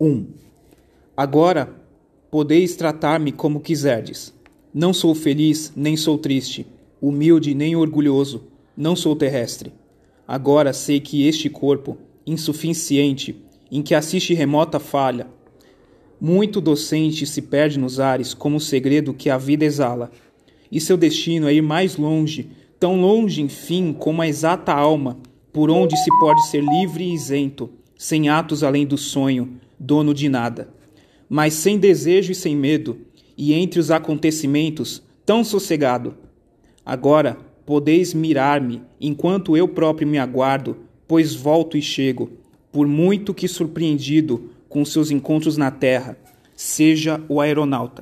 1. Agora podeis tratar-me como quiserdes. Não sou feliz, nem sou triste, humilde nem orgulhoso, não sou terrestre. Agora sei que este corpo, insuficiente, em que assiste remota falha, muito docente se perde nos ares como o segredo que a vida exala. E seu destino é ir mais longe, tão longe, enfim, como a exata alma, por onde se pode ser livre e isento, sem atos além do sonho, dono de nada. Mas sem desejo e sem medo, e entre os acontecimentos, tão sossegado. Agora podeis mirar-me, enquanto eu próprio me aguardo, pois volto e chego, por muito que surpreendido com seus encontros na terra, seja o aeronauta.